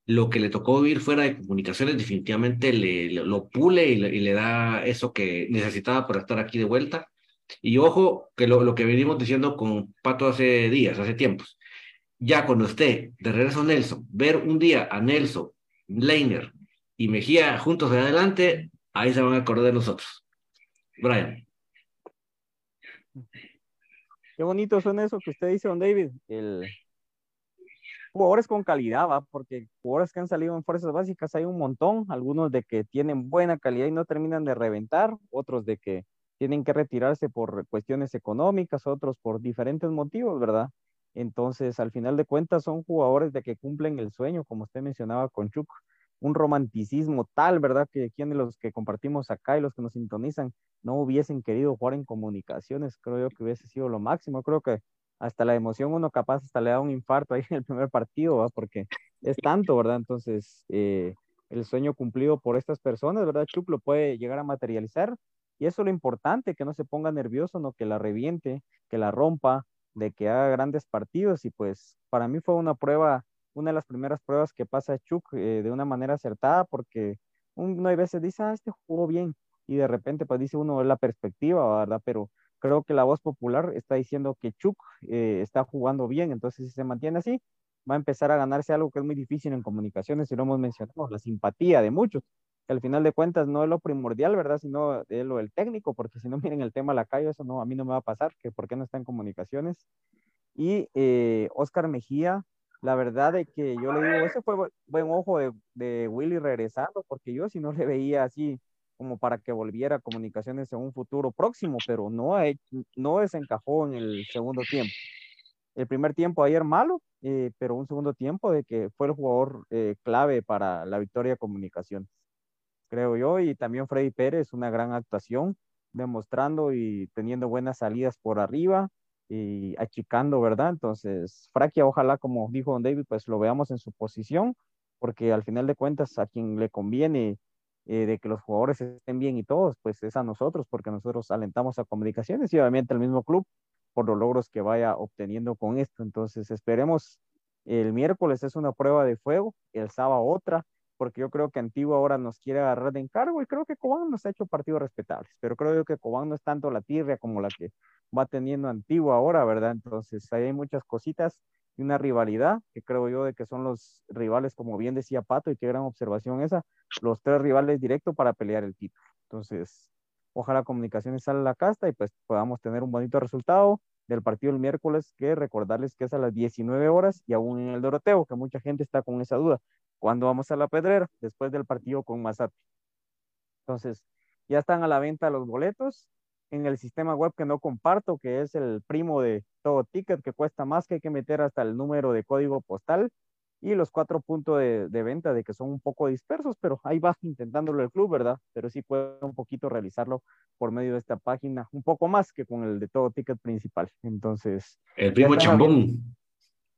lo que le tocó vivir fuera de comunicaciones definitivamente le, le lo pule y le, y le da eso que necesitaba para estar aquí de vuelta y ojo, que lo, lo, que venimos diciendo con Pato hace días, hace tiempos, ya cuando esté de regreso Nelson, ver un día a Nelson, Leiner y Mejía juntos de adelante, ahí se van a acordar de nosotros. Brian. Qué bonito son eso que usted dice, don David. El... Jugadores con calidad, ¿va? porque jugadores que han salido en fuerzas básicas hay un montón, algunos de que tienen buena calidad y no terminan de reventar, otros de que tienen que retirarse por cuestiones económicas, otros por diferentes motivos, ¿verdad? Entonces, al final de cuentas, son jugadores de que cumplen el sueño, como usted mencionaba con Chuk, un romanticismo tal, ¿verdad? Que quienes los que compartimos acá y los que nos sintonizan no hubiesen querido jugar en comunicaciones, creo yo que hubiese sido lo máximo. Creo que hasta la emoción uno capaz hasta le da un infarto ahí en el primer partido, ¿verdad? Porque es tanto, ¿verdad? Entonces, eh, el sueño cumplido por estas personas, ¿verdad? Chuk lo puede llegar a materializar y eso es lo importante, que no se ponga nervioso, no que la reviente, que la rompa, de que haga grandes partidos. Y pues para mí fue una prueba una de las primeras pruebas que pasa Chuck eh, de una manera acertada, porque uno hay veces dice, ah, este jugó bien, y de repente pues dice uno es la perspectiva, ¿verdad? Pero creo que la voz popular está diciendo que Chuck eh, está jugando bien, entonces si se mantiene así, va a empezar a ganarse algo que es muy difícil en comunicaciones, y lo hemos mencionado, la simpatía de muchos, que al final de cuentas no es lo primordial, ¿verdad? Sino es lo del técnico, porque si no miren el tema la calle, eso no, a mí no me va a pasar, que por qué no está en comunicaciones. Y eh, Oscar Mejía, la verdad de que yo le digo, ese fue buen ojo de, de Willy regresando, porque yo si no le veía así como para que volviera a comunicaciones en un futuro próximo, pero no, no desencajó en el segundo tiempo. El primer tiempo ayer malo, eh, pero un segundo tiempo de que fue el jugador eh, clave para la victoria de comunicaciones, creo yo, y también Freddy Pérez, una gran actuación, demostrando y teniendo buenas salidas por arriba y achicando, ¿verdad? Entonces, Fraquia, ojalá, como dijo Don David, pues lo veamos en su posición, porque al final de cuentas a quien le conviene eh, de que los jugadores estén bien y todos, pues es a nosotros, porque nosotros alentamos a comunicaciones y obviamente al mismo club por los logros que vaya obteniendo con esto. Entonces esperemos, el miércoles es una prueba de fuego, el sábado otra, porque yo creo que Antigua ahora nos quiere agarrar de encargo y creo que Cobán nos ha hecho partidos respetables, pero creo yo que Cobán no es tanto la tirria como la que va teniendo Antigua ahora, ¿verdad? Entonces ahí hay muchas cositas y una rivalidad que creo yo de que son los rivales, como bien decía Pato, y qué gran observación esa, los tres rivales directos para pelear el título. Entonces, ojalá Comunicaciones salga a la casta y pues podamos tener un bonito resultado del partido el miércoles, que recordarles que es a las 19 horas y aún en el Doroteo, que mucha gente está con esa duda. ¿Cuándo vamos a la Pedrera? Después del partido con Mazate. Entonces, ya están a la venta los boletos en el sistema web que no comparto, que es el primo de todo ticket, que cuesta más que hay que meter hasta el número de código postal y los cuatro puntos de, de, venta de que son un poco dispersos, pero ahí va intentándolo el club, ¿verdad? Pero sí puede un poquito realizarlo por medio de esta página, un poco más que con el de todo ticket principal. Entonces. El primo chambón.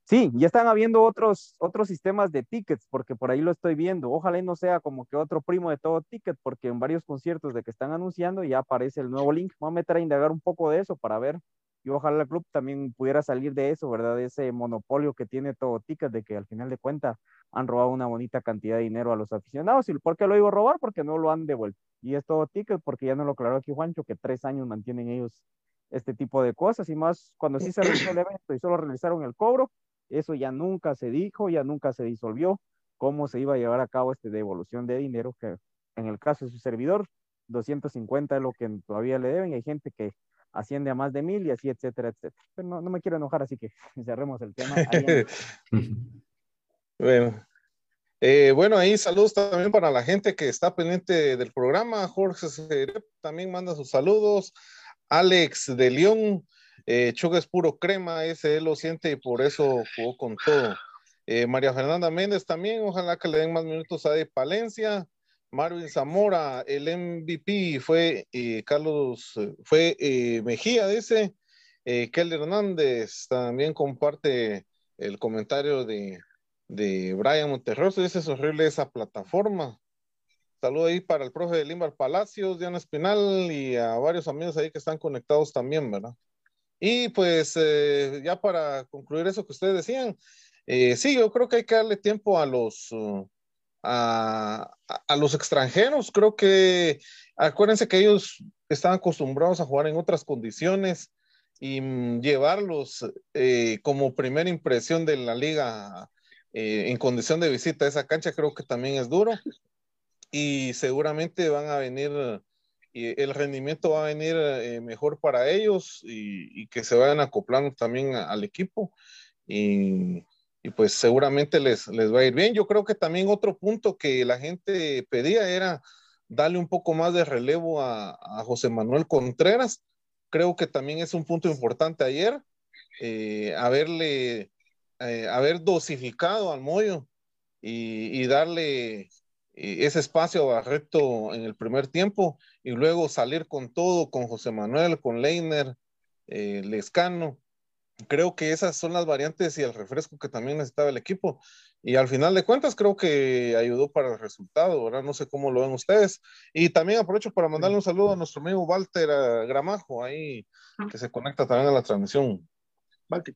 Sí, ya están habiendo otros, otros sistemas de tickets, porque por ahí lo estoy viendo. Ojalá no sea como que otro primo de todo ticket, porque en varios conciertos de que están anunciando ya aparece el nuevo link. Voy a meter a indagar un poco de eso para ver. Y ojalá el club también pudiera salir de eso, ¿verdad? De ese monopolio que tiene todo ticket, de que al final de cuentas han robado una bonita cantidad de dinero a los aficionados. ¿Y por qué lo digo robar? Porque no lo han devuelto. Y es todo ticket, porque ya no lo aclaró aquí Juancho, que tres años mantienen ellos este tipo de cosas. Y más cuando sí se realizó el evento y solo realizaron el cobro, eso ya nunca se dijo, ya nunca se disolvió, cómo se iba a llevar a cabo esta devolución de dinero, que en el caso de su servidor, 250 es lo que todavía le deben, hay gente que asciende a más de mil y así, etcétera, etcétera. Pero no, no me quiero enojar, así que cerremos el tema. bueno. Eh, bueno, ahí saludos también para la gente que está pendiente del programa. Jorge también manda sus saludos. Alex de León, eh, es puro crema, ese él lo siente y por eso jugó con todo. Eh, María Fernanda Méndez también, ojalá que le den más minutos a de Palencia. Marvin Zamora, el MVP fue eh, Carlos, eh, fue Mejía, dice. Kelly Hernández también comparte el comentario de, de Brian Monterroso, dice es horrible esa plataforma. Saludo ahí para el profe de Limbar Palacios, Diana Espinal y a varios amigos ahí que están conectados también, ¿verdad? Y pues eh, ya para concluir eso que ustedes decían, eh, sí, yo creo que hay que darle tiempo a los, uh, a, los extranjeros. Creo que, acuérdense que ellos están acostumbrados a jugar en otras condiciones y mm, llevarlos eh, como primera impresión de la liga en condición de visita a esa cancha, creo que también es duro. Y seguramente van a venir el rendimiento va a venir eh, mejor para ellos y, que se vayan acoplando también al equipo y, pues seguramente les, les va a ir bien. Yo creo que también otro punto que la gente pedía era darle un poco más de relevo a, José Manuel Contreras. Creo que también es un punto importante ayer, eh, haberle, eh, haber dosificado al Moyo y, y darle ese espacio a Barreto en el primer tiempo y luego salir con todo, con José Manuel, con Leiner, eh, Lescano. Creo que esas son las variantes y el refresco que también necesitaba el equipo. Y al final de cuentas creo que ayudó para el resultado, ¿verdad? No sé cómo lo ven ustedes. Y también aprovecho para mandarle un saludo a nuestro amigo Walter eh, Gramajo, ahí que se conecta también a la transmisión. Walter.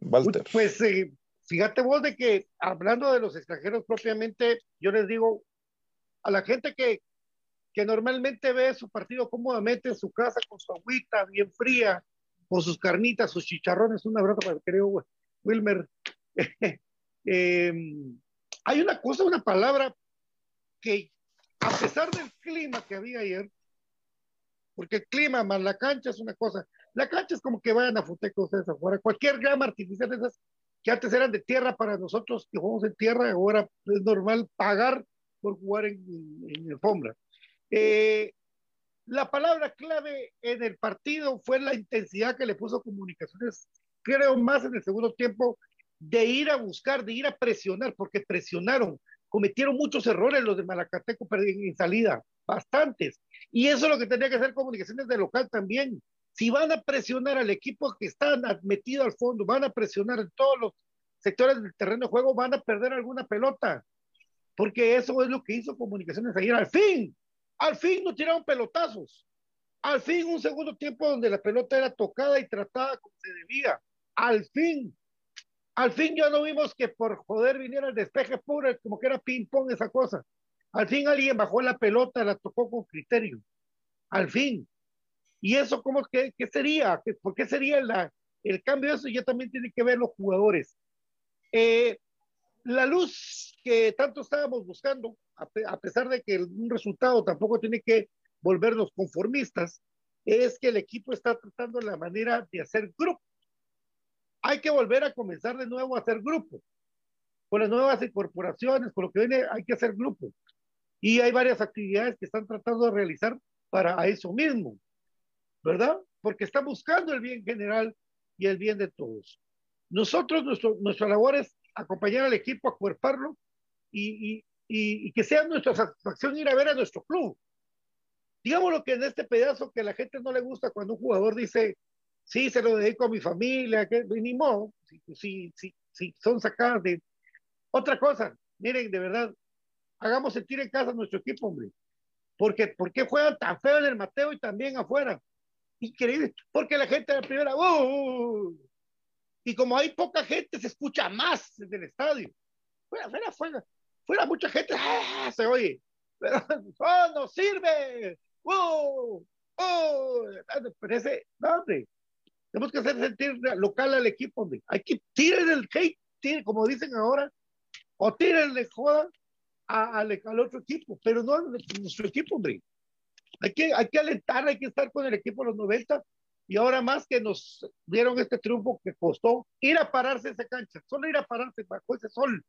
Walter. Pues eh, fíjate vos de que hablando de los extranjeros propiamente, yo les digo a la gente que, que normalmente ve su partido cómodamente en su casa con su agüita bien fría, con sus carnitas, sus chicharrones, una abrazo para el querido Wilmer. Em, hay una cosa, una palabra que a pesar del clima que había ayer, porque el clima más la cancha es una cosa, la cancha es como que vayan a Futeco ustedes afuera, cualquier gama artificial de esas que antes eran de tierra para nosotros que jugamos en tierra, ahora es normal pagar por jugar en, alfombra. Eh, la palabra clave en el partido fue la intensidad que le puso comunicaciones, creo más en el segundo tiempo, de ir a buscar, de ir a presionar, porque presionaron, cometieron muchos errores los de Malacateco en salida, bastantes. Y eso es lo que tendría que hacer comunicaciones de local también. Si van a presionar al equipo que está metido al fondo, van a presionar en todos los sectores del terreno de juego, van a perder alguna pelota. Porque eso es lo que hizo Comunicaciones ayer. Al fin, al fin no tiraron pelotazos. Al fin un segundo tiempo donde la pelota era tocada y tratada como se debía. Al fin. Al fin ya no vimos que por joder viniera el despeje puro, como que era ping-pong esa cosa. Al fin alguien bajó la pelota, la tocó con criterio. Al fin. ¿Y eso cómo que qué sería? ¿Por qué sería la, el cambio de eso? Ya también tiene que ver los jugadores. Eh, la luz que tanto estábamos buscando, a, pesar de que un resultado tampoco tiene que volvernos conformistas, es que el equipo está tratando la manera de hacer grupo. Hay que volver a comenzar de nuevo a hacer grupo. Con las nuevas incorporaciones, con lo que viene, hay que hacer grupo. Y hay varias actividades que están tratando de realizar para eso mismo. ¿Verdad? Porque está buscando el bien general y el bien de todos. Nosotros, nuestro, nuestra labor es acompañar al equipo, acuerparlo y, y, y, que sea nuestra satisfacción ir a ver a nuestro club. Digamos lo que en este pedazo que a la gente no le gusta cuando un jugador dice, sí, se lo dedico a mi familia, que ni modo, si, si, si, son sacadas de... Otra cosa, miren, de verdad, hagamos sentir en casa a nuestro equipo, hombre. Porque, ¿Por qué juegan tan feo en el Mateo y también afuera? Increíble, porque la gente de la primera, ¡uh! y como hay poca gente, se escucha más en el estadio. Fuera, fuera, fuera, fuera mucha gente, ¡ah! se oye, ¡oh, no sirve! ¡uh! ¡oh! Parece, no, hombre, tenemos que hacer sentir local al equipo, hombre. Hay que tirar el hate, tiren, como dicen ahora, o tírenle joda al, al otro equipo, pero no a nuestro equipo, hombre. Hay que, hay que alentar, hay que estar con el equipo de los 90 y ahora más que nos dieron este triunfo que costó ir a pararse esa cancha, solo ir a pararse bajo ese sol,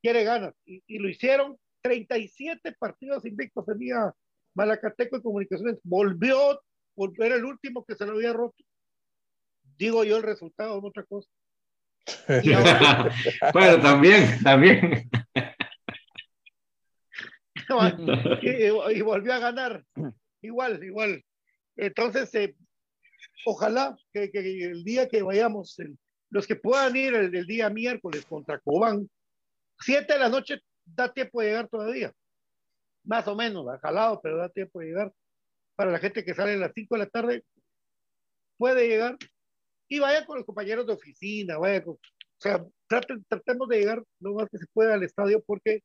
quiere ganas. Y, y lo hicieron 37 partidos invictos tenía Malacateco y Comunicaciones. Volvió, volver el último que se lo había roto. Digo yo el resultado, otra cosa. bueno, también, también. y, volvió a ganar. Igual, igual. Entonces, eh, ojalá que, el día que vayamos, los que puedan ir el, día miércoles contra Cobán, siete de la noche, da tiempo de llegar todavía. Más o menos, jalado, pero da tiempo de llegar. Para la gente que sale a las cinco de la tarde, puede llegar. Y vaya con los compañeros de oficina, vaya o sea, tratemos de llegar lo más que se pueda al estadio porque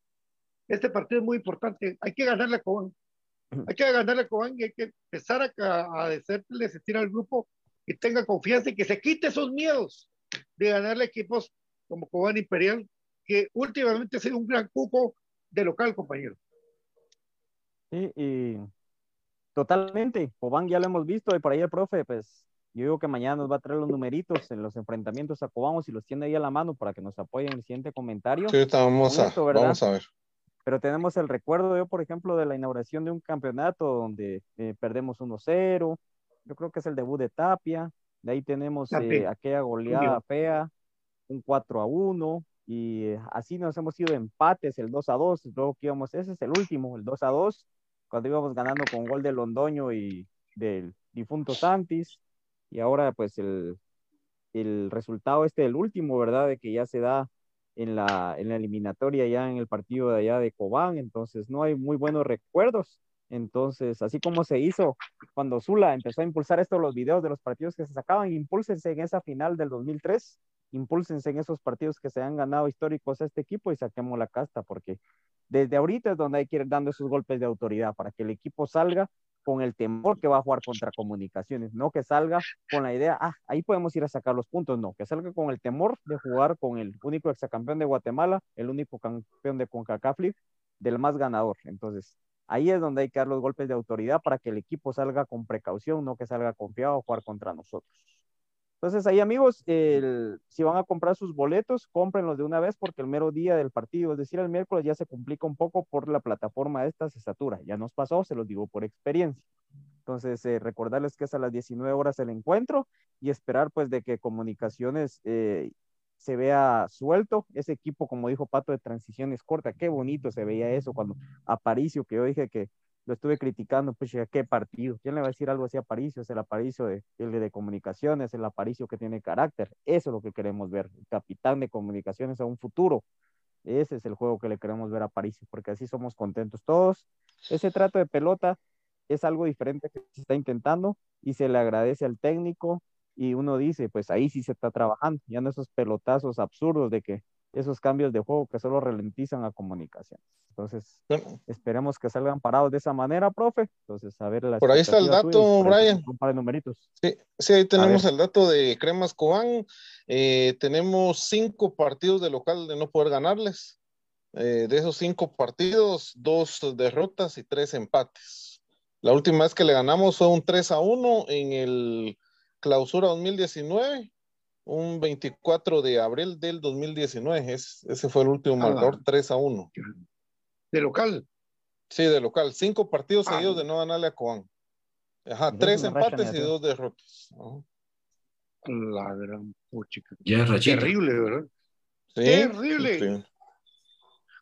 este partido es muy importante. Hay que ganarle a Cobán. Hay que ganarle a Cobán y hay que empezar a, a decirle, sentir al grupo que tenga confianza y que se quite esos miedos de ganarle equipos como Cobán Imperial, que últimamente ha sido un gran cuco de local, compañero. Sí, y totalmente. Cobán ya lo hemos visto y por ahí el profe, pues yo digo que mañana nos va a traer los numeritos en los enfrentamientos a Cobán, si los tiene ahí a la mano para que nos apoyen en el siguiente comentario. Sí, vamos, a, vamos a ver pero tenemos el recuerdo, yo por ejemplo, de la inauguración de un campeonato donde eh, perdemos 1-0, yo creo que es el debut de Tapia, de ahí tenemos eh, aquella goleada fea, un 4-1, y eh, así nos hemos ido empates, el 2-2, luego que íbamos, ese es el último, el 2-2, cuando íbamos ganando con gol de Londoño y del difunto Santis, y ahora pues el, el resultado este del último, ¿verdad? De que ya se da en la, en la eliminatoria ya en el partido de allá de Cobán, entonces no hay muy buenos recuerdos. Entonces, así como se hizo cuando Zula empezó a impulsar esto, los videos de los partidos que se sacaban, impúlsense en esa final del 2003, impúlsense en esos partidos que se han ganado históricos a este equipo y saquemos la casta, porque desde ahorita es donde hay que ir dando esos golpes de autoridad para que el equipo salga con el temor que va a jugar contra comunicaciones, no que salga con la idea, ah, ahí podemos ir a sacar los puntos, no, que salga con el temor de jugar con el único exacampeón de Guatemala, el único campeón de CONCACAF del más ganador. Entonces, ahí es donde hay que dar los golpes de autoridad para que el equipo salga con precaución, no que salga confiado a jugar contra nosotros. Entonces ahí amigos, si van a comprar sus boletos, cómprenlos de una vez porque el mero día del partido, es decir, el miércoles ya se complica un poco por la plataforma esta, se satura. Ya nos pasó, se los digo por experiencia. Entonces, eh, recordarles que es a las 19 horas el encuentro y esperar pues de que comunicaciones eh, se vea suelto. Ese equipo, como dijo Pato, de transiciones corta, qué bonito se veía eso cuando Aparicio, que yo dije que lo estuve criticando, pues ya qué partido. ¿Quién le va a decir algo así a Aparicio? Es el Aparicio de, el de comunicaciones, el Aparicio que tiene carácter. Eso es lo que queremos ver. Capitán de comunicaciones a un futuro. Ese es el juego que le queremos ver a Aparicio, porque así somos contentos todos. Ese trato de pelota es algo diferente que se está intentando y se le agradece al técnico y uno dice, pues ahí sí se está trabajando, ya no esos pelotazos absurdos de que esos cambios de juego que solo ralentizan la comunicación. Entonces, esperemos que salgan parados de esa manera, profe. Entonces, a ver Por ahí está el dato, Brian. Un par de numeritos. Sí, sí ahí tenemos el dato de Cremas Cobán. Eh, tenemos cinco partidos de local de no poder ganarles. Eh, de esos cinco partidos, dos derrotas y tres empates. La última vez que le ganamos fue un 3 a 1 en el clausura 2019 un 24 de abril del 2019. Es, ese fue el último ah, marcador, 3 a 1. ¿De local? Sí, de local. Cinco partidos ah. seguidos de no ganarle a Coan. Ajá, tres empates y dos derrotas. La gran puchica. Ya es Terrible, ¿verdad? Sí, Terrible.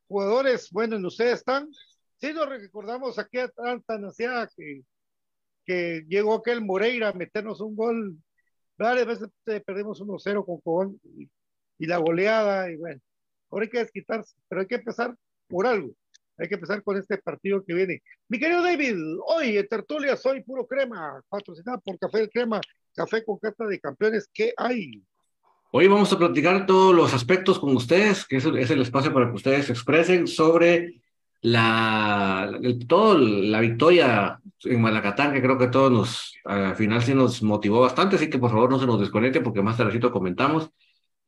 Jugadores, bueno, ustedes están. Sí, nos recordamos aquí a Tanta que, que llegó aquel Moreira a meternos un gol varias veces perdimos 1-0 con Cobán y, la goleada, y bueno, ahora hay que desquitarse, pero hay que empezar por algo. Hay que empezar con este partido que viene. Mi querido David, hoy en Tertulia soy puro crema, patrocinado por Café del Crema, café con carta de campeones. ¿Qué hay? Hoy vamos a platicar todos los aspectos con ustedes, que es el espacio para que ustedes se expresen sobre la, todo la victoria en Malacatán, que creo que todos nos, al final sí nos motivó bastante, así que por favor no se nos desconecten porque más tardecito comentamos.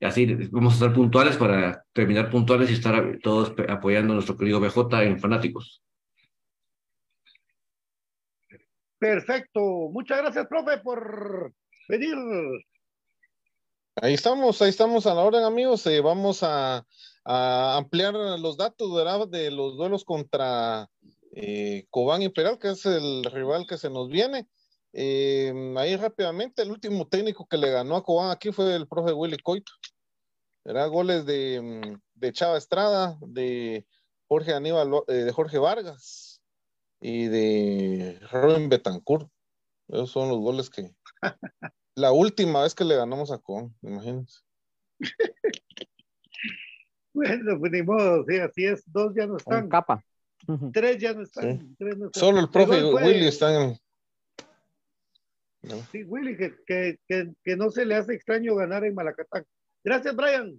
Y así vamos a estar puntuales para terminar puntuales y estar todos apoyando a nuestro querido BJ en Fanáticos. Perfecto. Muchas gracias, profe, por venir. Ahí estamos, ahí estamos a la orden, amigos. Eh, vamos a a ampliar los datos de los duelos contra eh, Cobán Imperial, que es el rival que se nos viene. Eh, ahí rápidamente, el último técnico que le ganó a Cobán aquí fue el profe Willy Coito. Era goles de, de Chava Estrada, de Jorge Aníbal, eh, de Jorge Vargas y de Robin Betancourt. Esos son los goles que. La última vez que le ganamos a Cobán, imagínense. Bueno, pues ni modo, sí, así es. Dos ya no están. capa. Tres ya no están. Solo el profe Willy está en. Sí, Willy, que, que, que, no se le hace extraño ganar en Malacatán. Gracias, Brian.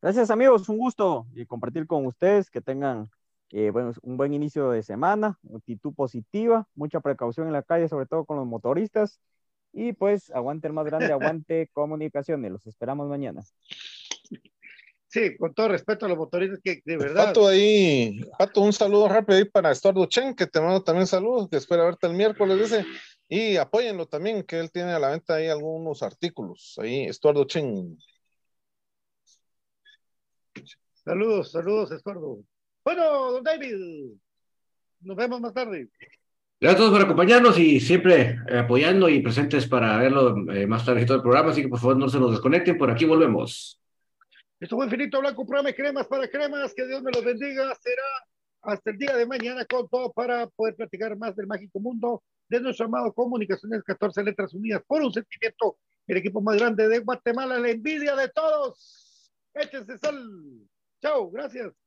Gracias, amigos. Un gusto y compartir con ustedes. Que tengan eh, bueno, un buen inicio de semana, actitud positiva, mucha precaución en la calle, sobre todo con los motoristas. Y pues, aguante el más grande, aguante comunicaciones. Los esperamos mañana. Sí, con todo respeto a los motoristas que de verdad. Pato ahí, Pato, un saludo rápido ahí para Estuardo Chen, que te mando también saludos, que espera verte el miércoles, dice. Y apóyenlo también, que él tiene a la venta ahí algunos artículos. Ahí, Estuardo Chen. Saludos, saludos, Estuardo. Bueno, don David, nos vemos más tarde. Gracias a todos por acompañarnos y siempre apoyando y presentes para verlo eh, más tarde todo el programa, así que por favor no se nos desconecten, por aquí volvemos. Esto fue Infinito Blanco, programa Cremas para Cremas. Que Dios me los bendiga. Será hasta el día de mañana con todo para poder platicar más del mágico mundo de nuestro amado Comunicaciones 14 Letras Unidas por un sentimiento. El equipo más grande de Guatemala, la envidia de todos. Échense sal. Chao, gracias.